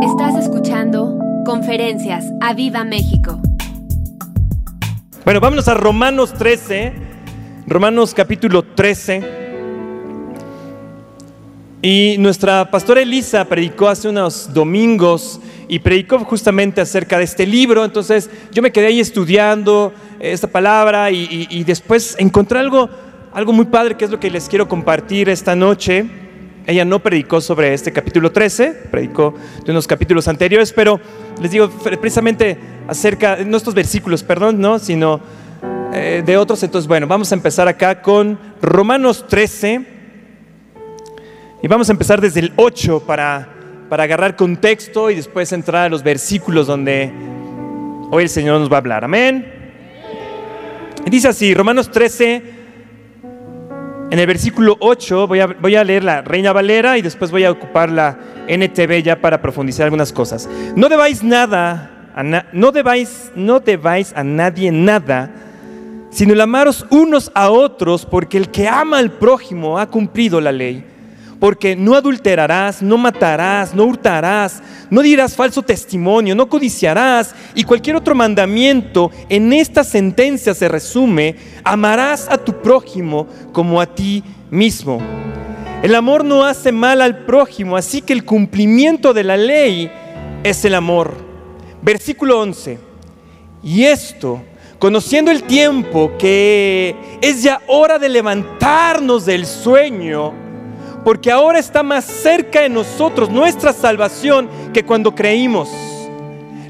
Estás escuchando Conferencias a Viva México. Bueno, vámonos a Romanos 13, Romanos capítulo 13. Y nuestra pastora Elisa predicó hace unos domingos y predicó justamente acerca de este libro. Entonces yo me quedé ahí estudiando esta palabra y, y después encontré algo, algo muy padre que es lo que les quiero compartir esta noche. Ella no predicó sobre este capítulo 13, predicó de unos capítulos anteriores, pero les digo precisamente acerca, no estos versículos, perdón, no, sino eh, de otros. Entonces, bueno, vamos a empezar acá con Romanos 13 y vamos a empezar desde el 8 para, para agarrar contexto y después entrar a los versículos donde hoy el Señor nos va a hablar. Amén. Dice así, Romanos 13, en el versículo 8 voy a, leer la Reina Valera y después voy a ocupar la NTV ya para profundizar algunas cosas. No debáis nada, no, debáis, no debáis a nadie nada, sino el amaros unos a otros, porque el que ama al prójimo ha cumplido la ley porque no adulterarás, no matarás, no hurtarás, no dirás falso testimonio, no codiciarás y cualquier otro mandamiento en esta sentencia se resume, amarás a tu prójimo como a ti mismo. El amor no hace mal al prójimo, así que el cumplimiento de la ley es el amor. Versículo 11. Y esto, conociendo el tiempo que es ya hora de levantarnos del sueño, porque ahora está más cerca de nosotros nuestra salvación que cuando creímos.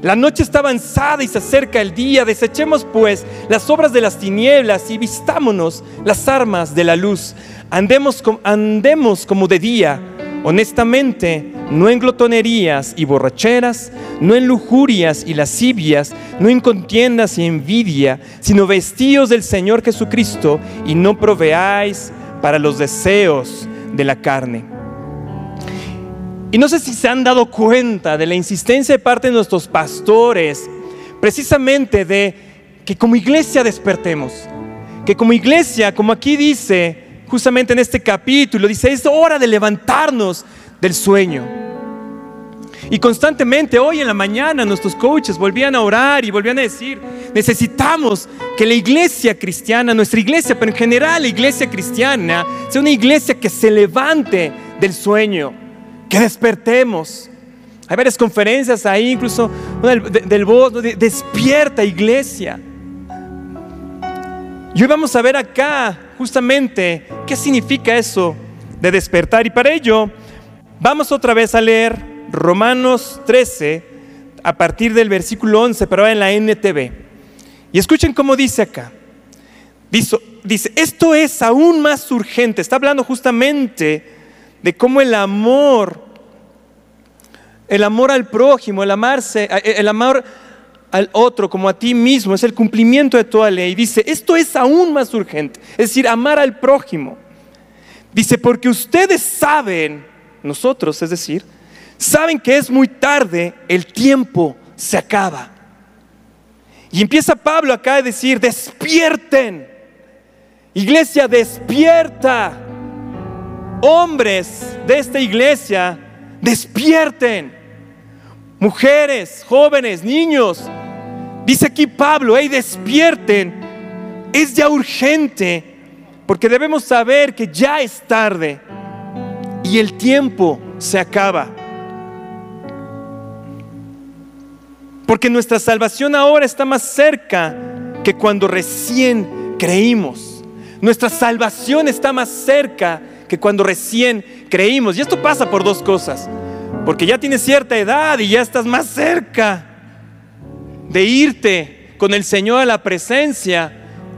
La noche está avanzada y se acerca el día. Desechemos pues las obras de las tinieblas y vistámonos las armas de la luz. Andemos, andemos como de día, honestamente, no en glotonerías y borracheras, no en lujurias y lascivias, no en contiendas y envidia, sino vestidos del Señor Jesucristo y no proveáis para los deseos de la carne. Y no sé si se han dado cuenta de la insistencia de parte de nuestros pastores, precisamente de que como iglesia despertemos, que como iglesia, como aquí dice, justamente en este capítulo, dice, es hora de levantarnos del sueño. Y constantemente hoy en la mañana nuestros coaches volvían a orar y volvían a decir, necesitamos que la iglesia cristiana, nuestra iglesia, pero en general la iglesia cristiana, sea una iglesia que se levante del sueño, que despertemos. Hay varias conferencias ahí, incluso del, voz, despierta iglesia. Y hoy vamos a ver acá justamente qué significa eso de despertar. Y para ello vamos otra vez a leer Romanos 13, a partir del versículo 11, pero en la NTV. Y escuchen cómo dice acá. Dice, dice, esto es aún más urgente. Está hablando justamente de cómo el amor, el amor al prójimo, el amarse, el amor al otro como a ti mismo, es el cumplimiento de toda ley. Dice, esto es aún más urgente. Es decir, amar al prójimo. Dice, porque ustedes saben, nosotros, es decir, saben que es muy tarde, el tiempo se acaba. Y empieza Pablo acá a decir, despierten, iglesia, despierta. Hombres de esta iglesia, despierten. Mujeres, jóvenes, niños. Dice aquí Pablo, hey, despierten. Es ya urgente, porque debemos saber que ya es tarde y el tiempo se acaba. Porque nuestra salvación ahora está más cerca que cuando recién creímos. Nuestra salvación está más cerca que cuando recién creímos. Y esto pasa por dos cosas. Porque ya tienes cierta edad y ya estás más cerca de irte con el Señor a la presencia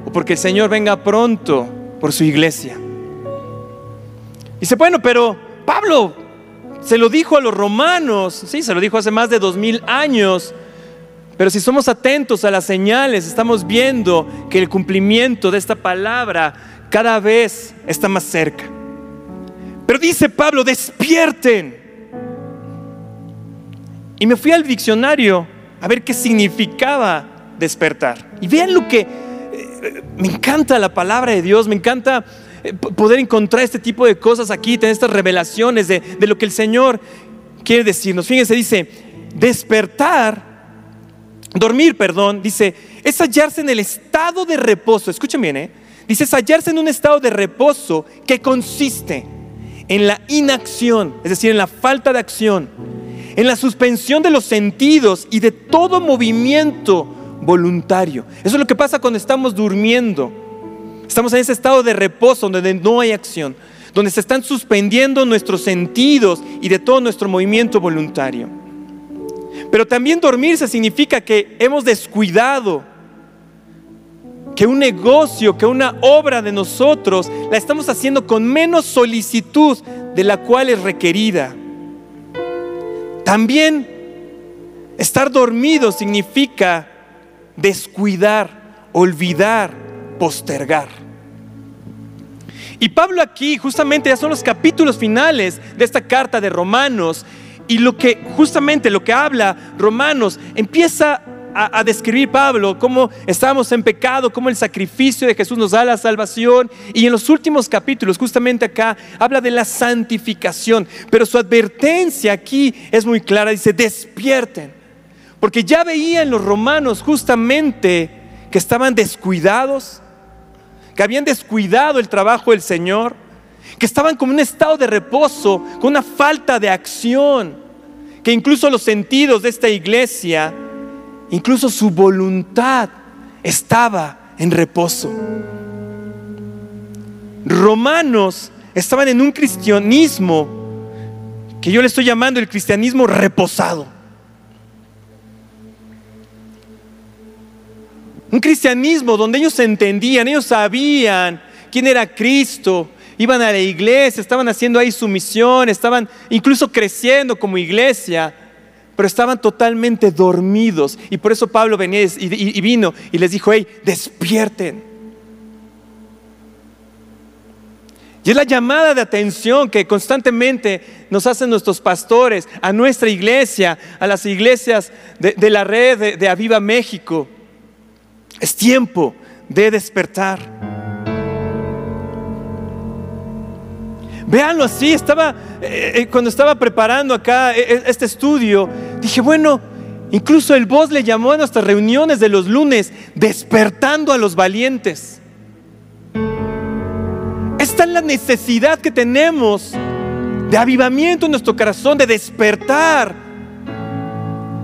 o porque el Señor venga pronto por su iglesia. Dice, bueno, pero Pablo se lo dijo a los romanos, sí, se lo dijo hace más de dos mil años. Pero si somos atentos a las señales, estamos viendo que el cumplimiento de esta palabra cada vez está más cerca. Pero dice Pablo, despierten. Y me fui al diccionario a ver qué significaba despertar. Y vean lo que eh, me encanta la palabra de Dios, me encanta eh, poder encontrar este tipo de cosas aquí, tener estas revelaciones de, de lo que el Señor quiere decirnos. Fíjense, dice, despertar, dormir, perdón, dice, es hallarse en el estado de reposo. Escuchen bien, ¿eh? Dice, es hallarse en un estado de reposo que consiste en la inacción, es decir, en la falta de acción, en la suspensión de los sentidos y de todo movimiento voluntario. Eso es lo que pasa cuando estamos durmiendo. Estamos en ese estado de reposo donde no hay acción, donde se están suspendiendo nuestros sentidos y de todo nuestro movimiento voluntario. Pero también dormirse significa que hemos descuidado que un negocio, que una obra de nosotros la estamos haciendo con menos solicitud de la cual es requerida. También estar dormido significa descuidar, olvidar, postergar. Y Pablo aquí justamente ya son los capítulos finales de esta carta de Romanos y lo que justamente lo que habla Romanos empieza a, describir Pablo cómo estábamos en pecado, cómo el sacrificio de Jesús nos da la salvación. Y en los últimos capítulos, justamente acá, habla de la santificación. Pero su advertencia aquí es muy clara, dice, despierten. Porque ya veían los romanos justamente que estaban descuidados, que habían descuidado el trabajo del Señor, que estaban como en un estado de reposo, con una falta de acción, que incluso los sentidos de esta iglesia Incluso su voluntad estaba en reposo. Romanos estaban en un cristianismo que yo le estoy llamando el cristianismo reposado. Un cristianismo donde ellos entendían, ellos sabían quién era Cristo, iban a la iglesia, estaban haciendo ahí su misión, estaban incluso creciendo como iglesia, pero estaban totalmente dormidos. Y por eso Pablo venía y, vino y les dijo, hey, despierten. Y es la llamada de atención que constantemente nos hacen nuestros pastores, a nuestra iglesia, a las iglesias de, la red de, de Aviva México. Es tiempo de despertar. Véanlo así, estaba, eh, eh, cuando estaba preparando acá eh, este estudio, dije, bueno, incluso el voz le llamó a nuestras reuniones de los lunes, despertando a los valientes. Esta es la necesidad que tenemos de avivamiento en nuestro corazón, de despertar.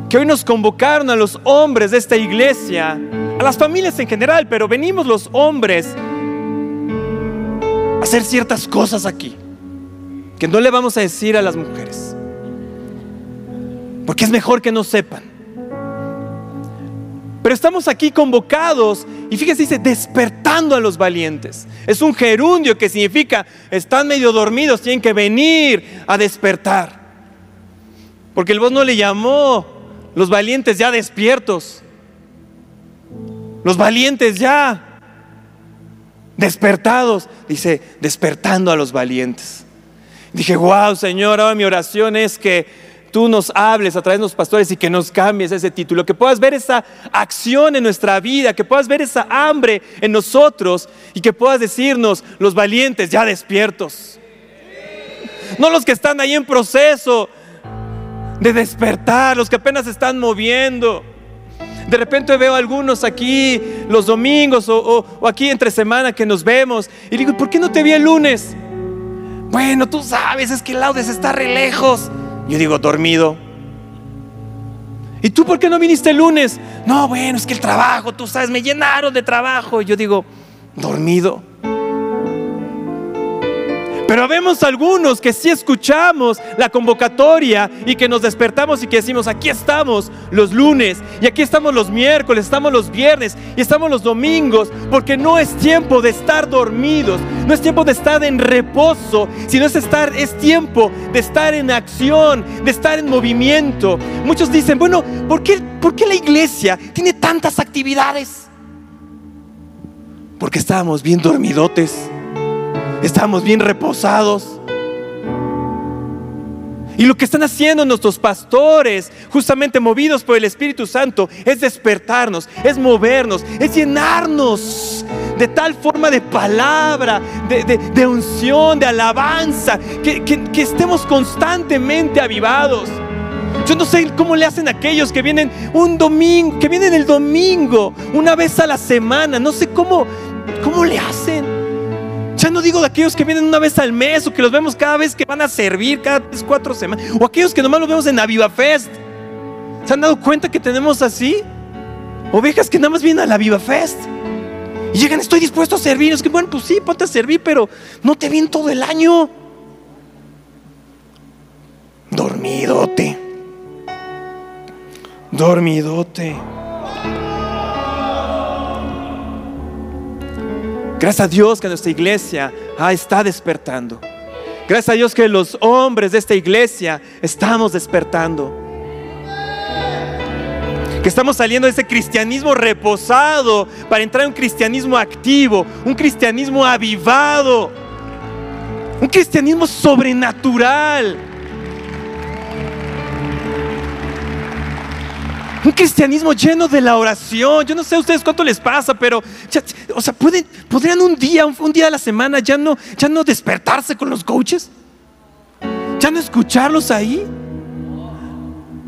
Que hoy nos convocaron a los hombres de esta iglesia, a las familias en general, pero venimos los hombres a hacer ciertas cosas aquí que no le vamos a decir a las mujeres. Porque es mejor que no sepan. Pero estamos aquí convocados y fíjese, dice, despertando a los valientes. Es un gerundio que significa, están medio dormidos, tienen que venir a despertar. Porque el voz no le llamó los valientes ya despiertos. Los valientes ya despertados. Dice, despertando a los valientes. Dije, wow, Señor, ahora mi oración es que tú nos hables a través de los pastores y que nos cambies ese título, que puedas ver esa acción en nuestra vida, que puedas ver esa hambre en nosotros y que puedas decirnos, los valientes ya despiertos. No los que están ahí en proceso de despertar, los que apenas están moviendo. De repente veo a algunos aquí los domingos o, o aquí entre semana que nos vemos y digo, ¿por qué no te vi el lunes? Bueno, tú sabes, es que Laudes está re lejos. Yo digo, dormido. ¿Y tú por qué no viniste el lunes? No, bueno, es que el trabajo, tú sabes, me llenaron de trabajo. Yo digo, dormido. Pero vemos algunos que sí escuchamos la convocatoria y que nos despertamos y que decimos, aquí estamos los lunes y aquí estamos los miércoles, estamos los viernes y estamos los domingos, porque no es tiempo de estar dormidos, no es tiempo de estar en reposo, sino es, estar, es tiempo de estar en acción, de estar en movimiento. Muchos dicen, bueno, ¿por qué, por qué la iglesia tiene tantas actividades? Porque estábamos bien dormidotes estamos bien reposados. Y lo que están haciendo nuestros pastores, justamente movidos por el Espíritu Santo, es despertarnos, es movernos, es llenarnos de tal forma de palabra, de, unción, de alabanza, que, que estemos constantemente avivados. Yo no sé cómo le hacen aquellos que vienen un domingo, que vienen el domingo, una vez a la semana. No sé cómo, cómo le hacen. No digo de aquellos que vienen una vez al mes o que los vemos cada vez que van a servir, cada tres, cuatro semanas. O aquellos que nomás los vemos en Aviva Fest. ¿Se han dado cuenta que tenemos así? Ovejas que nada más vienen a la Viva Fest. Y llegan, estoy dispuesto a servir. Es que bueno, pues sí, ponte a servir, pero no te vienen todo el año. Dormidote. Dormidote. Gracias a Dios que nuestra iglesia está despertando. Gracias a Dios que los hombres de esta iglesia estamos despertando que estamos saliendo de ese cristianismo reposado para entrar en un cristianismo activo, un cristianismo avivado, un cristianismo sobrenatural. Un cristianismo lleno de la oración. Yo no sé a ustedes cuánto les pasa, pero, o sea, ¿pueden, podrían un día, un, día a la semana ya no, ya no despertarse con los coaches. Ya no escucharlos ahí.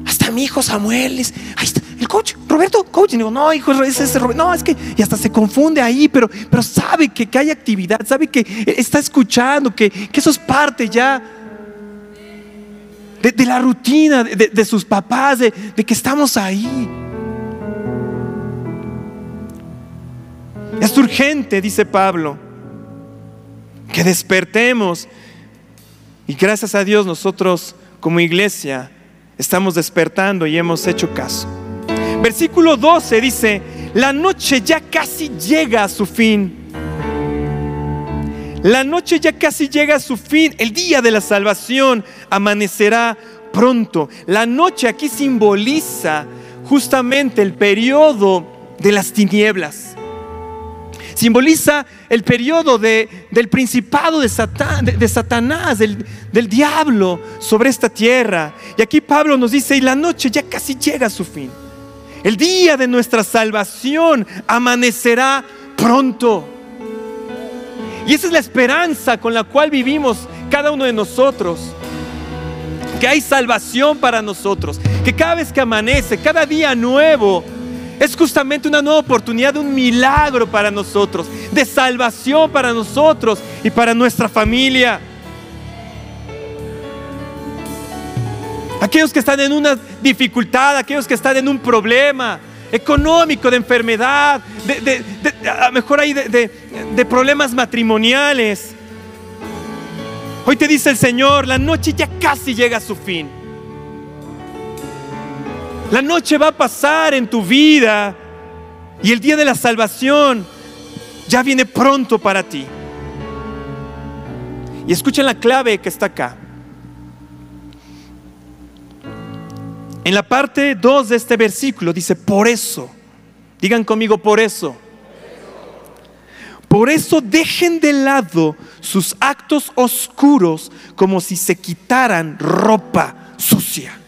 Hasta mi hijo Samuel, es, ahí está, el coach, Roberto, coach. Y digo, no, hijo, es ese Roberto. No, es que, y hasta se confunde ahí, pero, pero sabe que, hay actividad, sabe que está escuchando, que, eso es parte ya de, la rutina de, sus papás, de, que estamos ahí. Es urgente, dice Pablo, que despertemos. Y gracias a Dios nosotros como iglesia estamos despertando y hemos hecho caso. Versículo 12 dice, la noche ya casi llega a su fin. La noche ya casi llega a su fin. El día de la salvación amanecerá pronto. La noche aquí simboliza justamente el periodo de las tinieblas. Simboliza el periodo del principado de, Satanás, del, del diablo sobre esta tierra. Y aquí Pablo nos dice, y la noche ya casi llega a su fin. El día de nuestra salvación amanecerá pronto. Y esa es la esperanza con la cual vivimos cada uno de nosotros. Que hay salvación para nosotros. Que cada vez que amanece, cada día nuevo, es justamente una nueva oportunidad un milagro para nosotros. De salvación para nosotros y para nuestra familia. aquellos que están en una dificultad, aquellos que están en un problema económico, de enfermedad, de, a lo mejor hay de problemas matrimoniales. Hoy te dice el Señor, la noche ya casi llega a su fin. La noche va a pasar en tu vida y el día de la salvación ya viene pronto para ti. Y escuchen la clave que está acá. En la parte 2 de este versículo dice, por eso, digan conmigo, por eso. Por eso dejen de lado sus actos oscuros como si se quitaran ropa sucia.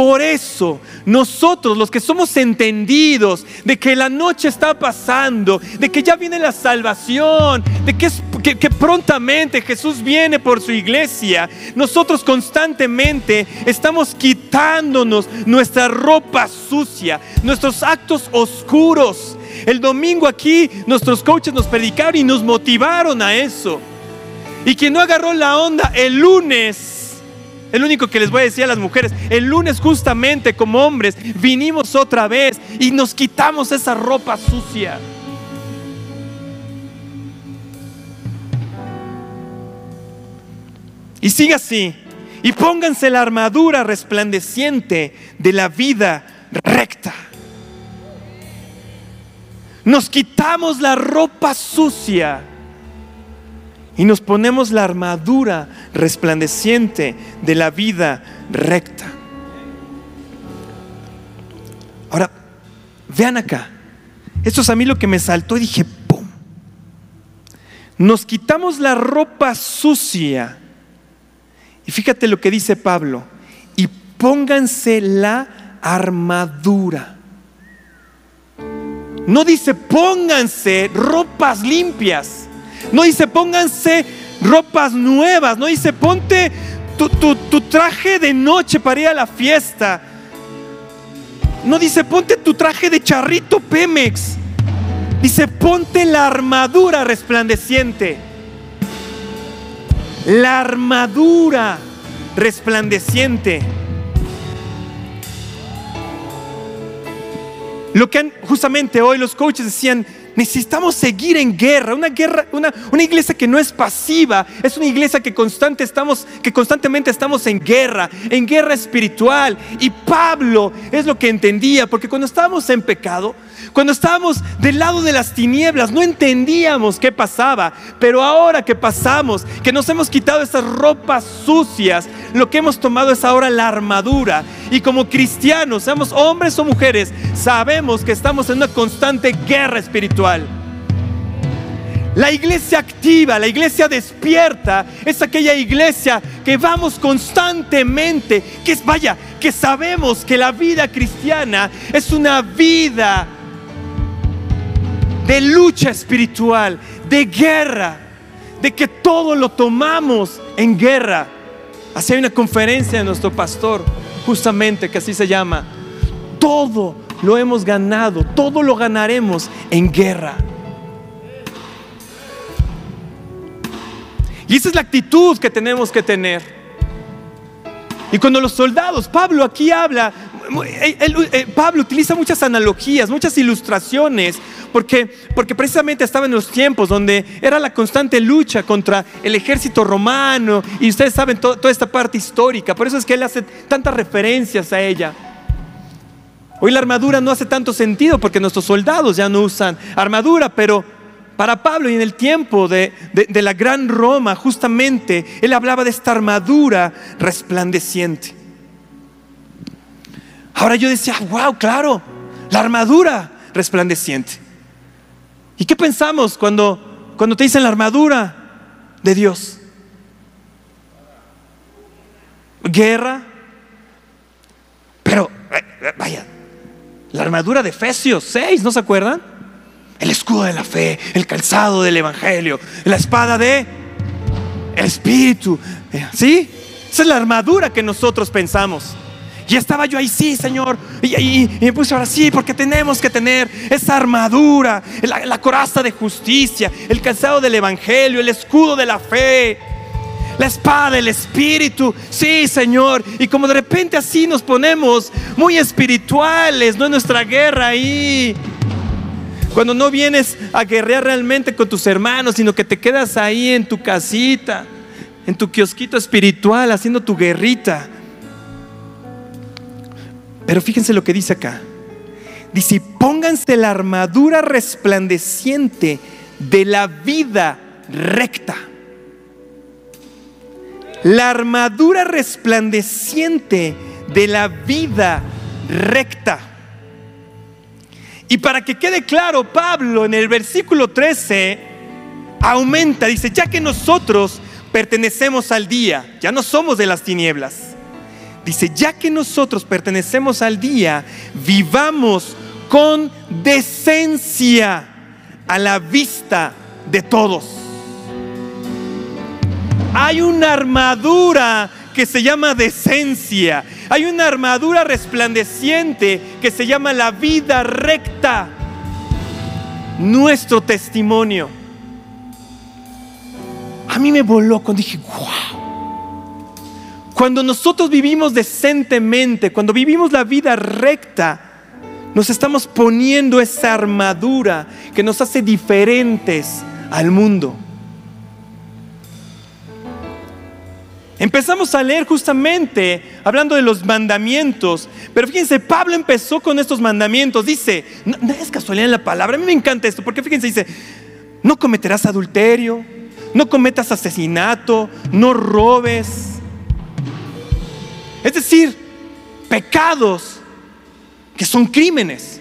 Por eso nosotros los que somos entendidos de que la noche está pasando, de que ya viene la salvación, de que, prontamente Jesús viene por su iglesia, nosotros constantemente estamos quitándonos nuestra ropa sucia, nuestros actos oscuros. El domingo aquí nuestros coaches nos predicaron y nos motivaron a eso. Y quien no agarró la onda el lunes, el único que les voy a decir a las mujeres, el lunes justamente como hombres vinimos otra vez y nos quitamos esa ropa sucia. Y siga así. Y pónganse la armadura resplandeciente de la vida recta. Nos quitamos la ropa sucia y nos ponemos la armadura resplandeciente de la vida recta. Ahora, vean acá. Esto es a mí lo que me saltó y dije, ¡pum! Nos quitamos la ropa sucia. Y fíjate lo que dice Pablo. Y pónganse la armadura. no dice pónganse ropas limpias, no dice pónganse ropas nuevas, no dice ponte tu, traje de noche para ir a la fiesta, no dice ponte tu traje de charrito Pemex, dice ponte la armadura resplandeciente, la armadura resplandeciente. Lo que justamente hoy los coaches decían, necesitamos seguir en guerra, una guerra, una, una, iglesia que no es pasiva, es una iglesia que, constante estamos, que constantemente estamos en guerra, en guerra espiritual. Y Pablo es lo que entendía, porque cuando estábamos en pecado, cuando estábamos del lado de las tinieblas, no entendíamos qué pasaba, pero ahora que pasamos, que nos hemos quitado esas ropas sucias, lo que hemos tomado es ahora la armadura. Y como cristianos, seamos hombres o mujeres, sabemos que estamos en una constante guerra espiritual. La iglesia activa, la iglesia despierta, es aquella iglesia que vamos constantemente, que es, vaya, que sabemos que la vida cristiana es una vida de lucha espiritual, de guerra, de que todo lo tomamos en guerra. Así hay una conferencia de nuestro pastor, justamente que así se llama. Todo lo hemos ganado, todo lo ganaremos en guerra. Y esa es la actitud que tenemos que tener. Y cuando los soldados, Pablo aquí habla, Pablo utiliza muchas analogías, muchas ilustraciones porque, porque precisamente estaba en los tiempos donde era la constante lucha contra el ejército romano y ustedes saben toda esta parte histórica, por eso es que él hace tantas referencias a ella. Hoy la armadura no hace tanto sentido porque nuestros soldados ya no usan armadura, pero para Pablo y en el tiempo de, de, la gran Roma, justamente, él hablaba de esta armadura resplandeciente. Ahora yo decía, wow, claro, la armadura resplandeciente. ¿Y qué pensamos cuando, cuando te dicen la armadura de Dios? Guerra. Pero, eh, eh, vaya, la armadura de Efesios 6, ¿no se acuerdan? El escudo de la fe, el calzado del Evangelio, la espada de el Espíritu. ¿Sí? Esa es la armadura que nosotros pensamos. Y estaba yo ahí, sí, Señor. Y, me puse ahora sí, porque tenemos que tener esa armadura, la, coraza de justicia, el calzado del Evangelio, el escudo de la fe la espada del Espíritu. Sí, Señor. Y como de repente así nos ponemos muy espirituales, no en nuestra guerra ahí. Cuando no vienes a guerrear realmente con tus hermanos, sino que te quedas ahí en tu casita, en tu kiosquito espiritual, haciendo tu guerrita. Pero fíjense lo que dice acá. Dice, pónganse la armadura resplandeciente de la vida recta. La armadura resplandeciente de la vida recta. Y para que quede claro, Pablo en el versículo 13 aumenta, dice, ya que nosotros pertenecemos al día, ya no somos de las tinieblas Dice, ya que nosotros pertenecemos al día, vivamos con decencia a la vista de todos. Hay una armadura que se llama decencia. Hay una armadura resplandeciente que se llama la vida recta. Nuestro testimonio. A mí me voló cuando dije, wow. Cuando nosotros vivimos decentemente, cuando vivimos la vida recta, nos estamos poniendo esa armadura que nos hace diferentes al mundo. Empezamos a leer justamente hablando de los mandamientos, pero fíjense, Pablo empezó con estos mandamientos, dice, no, es casualidad en la palabra, a mí me encanta esto, porque fíjense, dice, no cometerás adulterio, no cometas asesinato, no robes, es decir, pecados que son crímenes.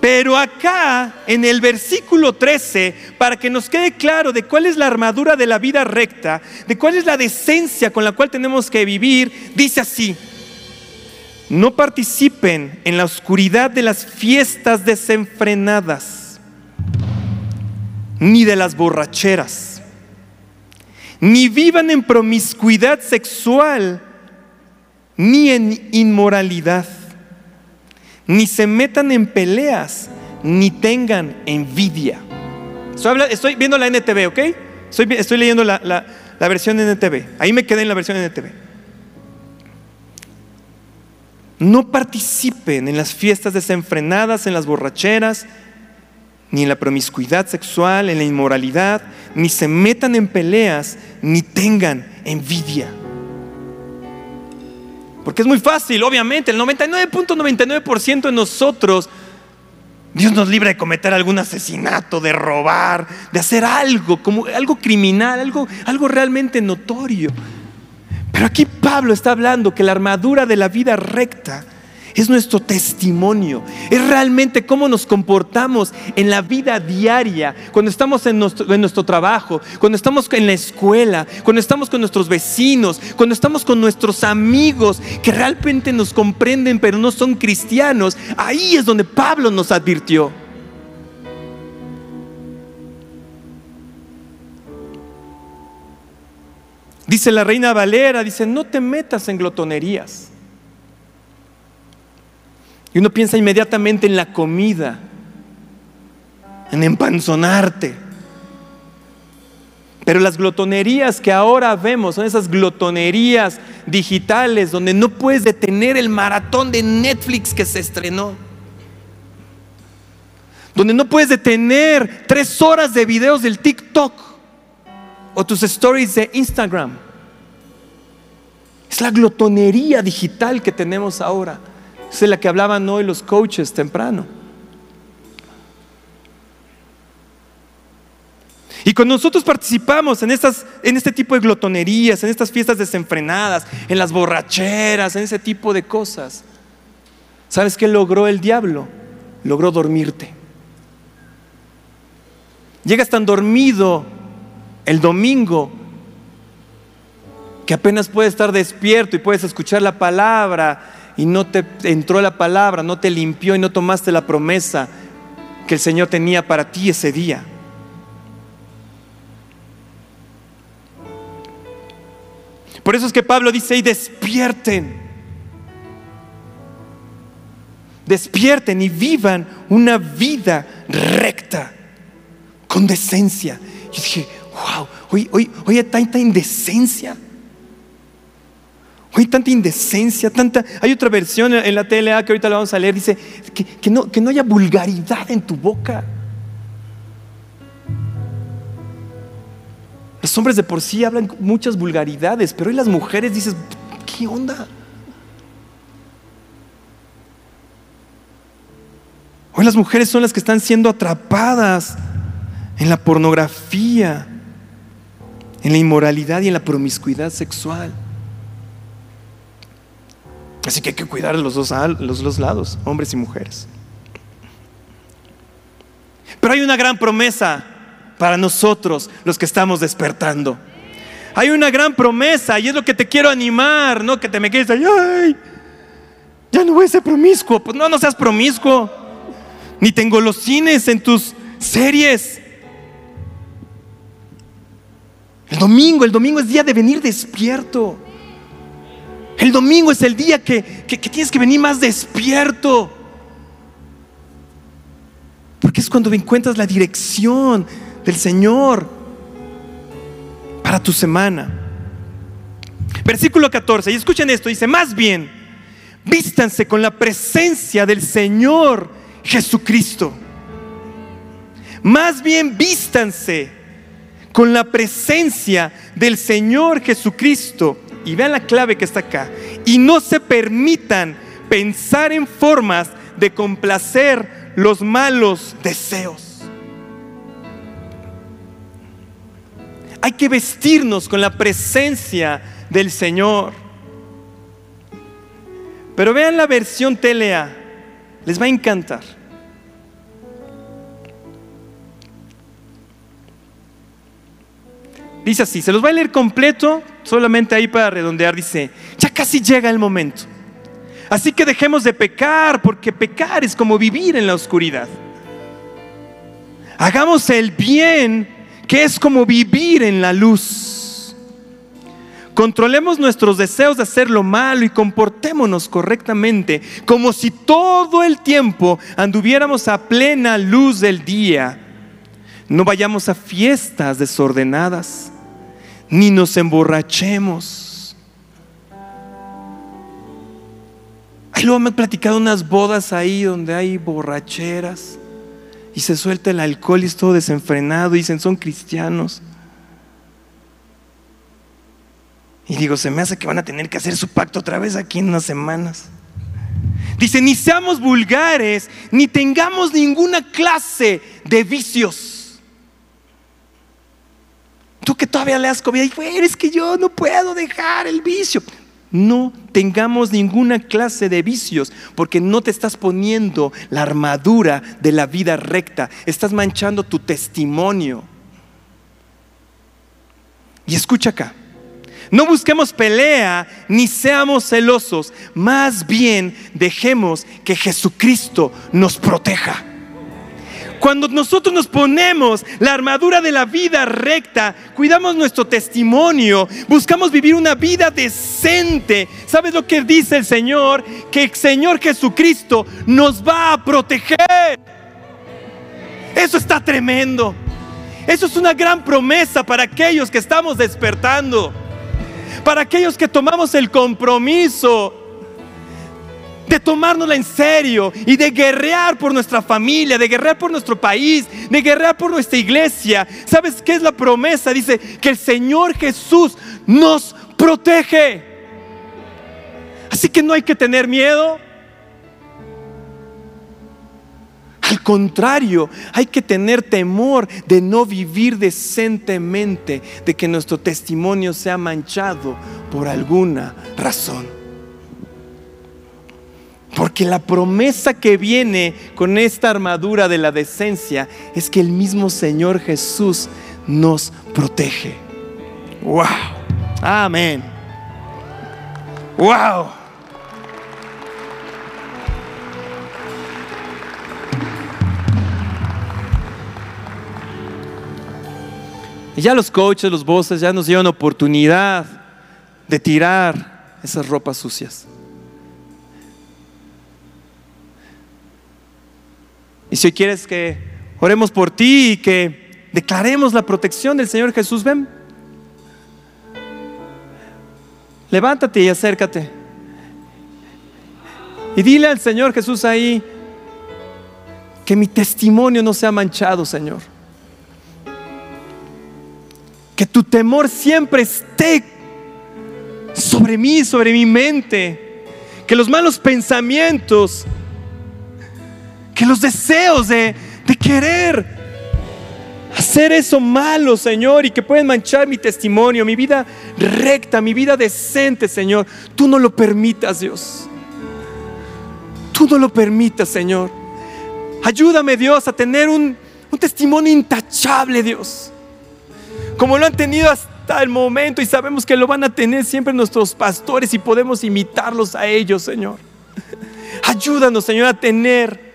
Pero acá, en el versículo 13, para que nos quede claro de cuál es la armadura de la vida recta, de cuál es la decencia con la cual tenemos que vivir, dice así, no participen en la oscuridad de las fiestas desenfrenadas, ni de las borracheras, ni vivan en promiscuidad sexual, ni en inmoralidad, ni se metan en peleas, ni tengan envidia. Estoy, viendo la NTV, ¿ok? Estoy, leyendo la, la versión NTV. Ahí me quedé en la versión NTV no participen en las fiestas desenfrenadas, en las borracheras, ni en la promiscuidad sexual, en la inmoralidad, ni se metan en peleas, ni tengan envidia. Porque es muy fácil, obviamente, el 99.99% de nosotros, Dios nos libra de cometer algún asesinato, de robar, de hacer algo, como algo criminal, algo, algo realmente notorio. Pero aquí Pablo está hablando que la armadura de la vida recta es nuestro testimonio, es realmente cómo nos comportamos en la vida diaria, cuando estamos en nuestro, trabajo, cuando estamos en la escuela, cuando estamos con nuestros vecinos, cuando estamos con nuestros amigos que realmente nos comprenden pero no son cristianos. Ahí es donde Pablo nos advirtió. Dice la reina Valera, dice, no te metas en glotonerías. Y uno piensa inmediatamente en la comida, en empanzonarte. Pero las glotonerías que ahora vemos son esas glotonerías digitales donde no puedes detener el maratón de Netflix que se estrenó. Donde no puedes detener tres horas de videos del TikTok o tus stories de Instagram. Es la glotonería digital que tenemos ahora. Es la que hablaban hoy los coaches temprano. Y cuando nosotros participamos en, estas, en este tipo de glotonerías, en estas fiestas desenfrenadas, en las borracheras, en ese tipo de cosas, ¿sabes qué logró el diablo? Logró dormirte. Llegas tan dormido el domingo, que apenas puedes estar despierto y puedes escuchar la palabra y no te entró la palabra, no te limpió y no tomaste la promesa que el Señor tenía para ti ese día. Por eso es que Pablo dice, y despierten. Despierten y vivan una vida recta, con decencia. Yo dije, wow, oye, oye, oye tanta indecencia. Oye, tanta indecencia, tanta... Hay otra versión en la TLA que ahorita la vamos a leer, dice que, no, que no haya vulgaridad en tu boca. Los hombres de por sí hablan muchas vulgaridades, pero hoy las mujeres dices, ¿qué onda? Hoy las mujeres son las que están siendo atrapadas en la pornografía en la inmoralidad y en la promiscuidad sexual. Así que hay que cuidar los dos, los dos lados, hombres y mujeres. Pero hay una gran promesa para nosotros, los que estamos despertando. Hay una gran promesa y es lo que te quiero animar, no que te me quedes ahí, ay, ya no voy a ser promiscuo. Pues no, no seas promiscuo. Ni tengo los cines en tus series. El domingo, el domingo es día de venir despierto. El domingo es el día que, tienes que venir más despierto. Porque es cuando encuentras la dirección del Señor para tu semana. Versículo 14, y escuchen esto, dice, más bien, vístanse con la presencia del Señor Jesucristo. Más bien vístanse con la presencia del Señor Jesucristo. Y vean la clave que está acá. Y no se permitan pensar en formas de complacer los malos deseos. Hay que vestirnos con la presencia del Señor. Pero vean la versión TLA, les va a encantar. Dice así, se los voy a leer completo, solamente ahí para redondear, dice, ya casi llega el momento. Así que dejemos de pecar, porque pecar es como vivir en la oscuridad. Hagamos el bien, que es como vivir en la luz. Controlemos nuestros deseos de hacer lo malo y comportémonos correctamente, como si todo el tiempo anduviéramos a plena luz del día. No vayamos a fiestas desordenadas, ni nos emborrachemos. Ahí luego me han platicado unas bodas ahí donde hay borracheras y se suelta el alcohol y es todo desenfrenado. Y dicen, son cristianos. Y digo, se me hace que van a tener que hacer su pacto otra vez aquí en unas semanas. Dice, ni seamos vulgares, ni tengamos ninguna clase de vicios. Tú que todavía le has comido, es que yo no puedo dejar el vicio no tengamos ninguna clase de vicios, porque no te estás poniendo la armadura de la vida recta, estás manchando tu testimonio. Y escucha acá, no busquemos pelea ni seamos celosos, más bien dejemos que Jesucristo nos proteja. Cuando nosotros nos ponemos la armadura de la vida recta, cuidamos nuestro testimonio, buscamos vivir una vida decente. ¿Sabes lo que dice el Señor? Que el Señor Jesucristo nos va a proteger. Eso está tremendo. Eso es una gran promesa para aquellos que estamos despertando. Para aquellos que tomamos el compromiso de tomárnosla en serio y de guerrear por nuestra familia, de guerrear por nuestro país, de guerrear por nuestra iglesia. ¿Sabes qué es la promesa? Dice que el Señor Jesús nos protege. Así que no hay que tener miedo. Al contrario, hay que tener temor de no vivir decentemente, de que nuestro testimonio sea manchado por alguna razón. Porque la promesa que viene con esta armadura de la decencia es que el mismo Señor Jesús nos protege. ¡Wow! Amén. ¡Wow! Y ya los coaches, los bosses ya nos dieron oportunidad de tirar esas ropas sucias. Y si quieres que oremos por ti y que declaremos la protección del Señor Jesús, ven. Levántate y acércate. Y dile al Señor Jesús ahí que mi testimonio no sea manchado, Señor. Que tu temor siempre esté sobre mí, sobre mi mente. Que los malos pensamientos que los deseos de, querer hacer eso malo, Señor, y que pueden manchar mi testimonio, mi vida recta, mi vida decente, Señor. Tú no lo permitas, Dios. Tú no lo permitas, Señor. Ayúdame, Dios, a tener un, un testimonio intachable, Dios. Como lo han tenido hasta el momento y sabemos que lo van a tener siempre nuestros pastores y podemos imitarlos a ellos, Señor. Ayúdanos, Señor, a tener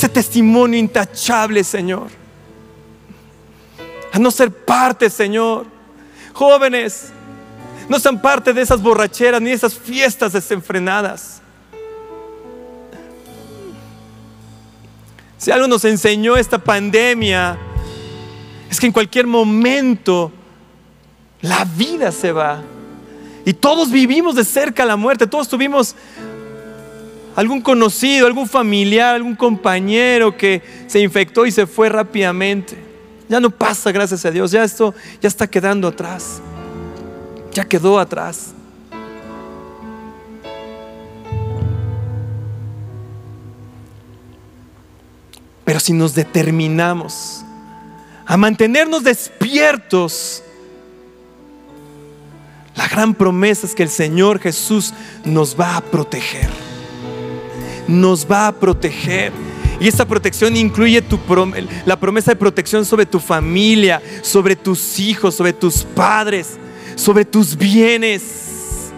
ese testimonio intachable, Señor. A no ser parte, Señor. Jóvenes, no sean parte de esas borracheras ni de esas fiestas desenfrenadas. Si algo nos enseñó esta pandemia, es que en cualquier momento la vida se va. Y todos vivimos de cerca la muerte, todos tuvimos algún conocido, algún familiar, algún compañero que se infectó y se fue rápidamente. Ya no pasa, gracias a Dios. Ya esto ya está quedando atrás. Ya quedó atrás. Pero si nos determinamos a mantenernos despiertos, la gran promesa es que el Señor Jesús nos va a proteger nos va a proteger. Y esa protección incluye tu la promesa de protección sobre tu familia, sobre tus hijos, sobre tus padres, sobre tus bienes.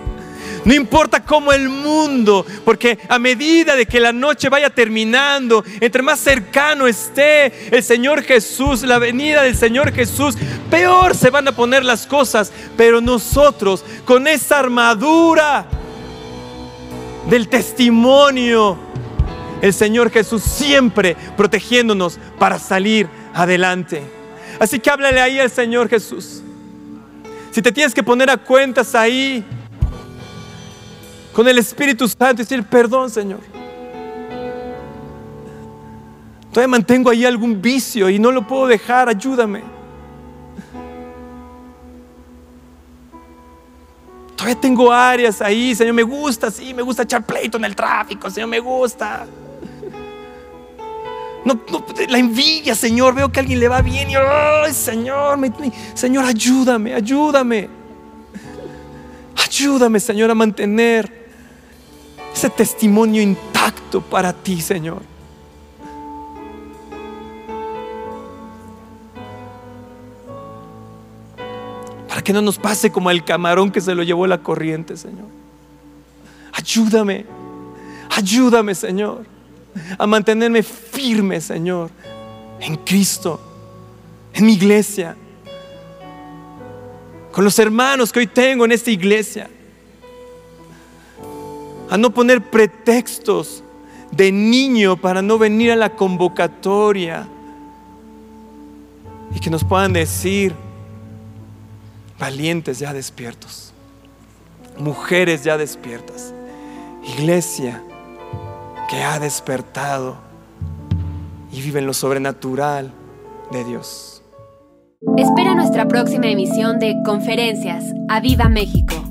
No importa cómo el mundo, porque a medida de que la noche vaya terminando, entre más cercano esté el Señor Jesús, la venida del Señor Jesús, peor se van a poner las cosas. Pero nosotros, con esa armadura del testimonio, el Señor Jesús siempre protegiéndonos para salir adelante. Así que háblale ahí al Señor Jesús. Si te tienes que poner a cuentas ahí con el Espíritu Santo y decir, perdón Señor. Todavía mantengo ahí algún vicio y no lo puedo dejar, ayúdame. Todavía tengo áreas ahí, Señor, me gusta, sí, me gusta echar pleito en el tráfico, Señor, me gusta. No, la envidia, Señor. Veo que a alguien le va bien y, ay, Señor, Señor, ayúdame, ayúdame. Ayúdame, Señor, a mantener ese testimonio intacto para ti, Señor. Que no nos pase como el camarón que se lo llevó la corriente, Señor. Ayúdame, ayúdame, Señor a mantenerme firme, Señor, en Cristo, en mi iglesia, con los hermanos que hoy tengo en esta iglesia, a no poner pretextos de niño para no venir a la convocatoria y que nos puedan decir, valientes ya despiertos, mujeres ya despiertas, iglesia que ha despertado y vive en lo sobrenatural de Dios. Espera nuestra próxima emisión de Conferencias. ¡A Viva México!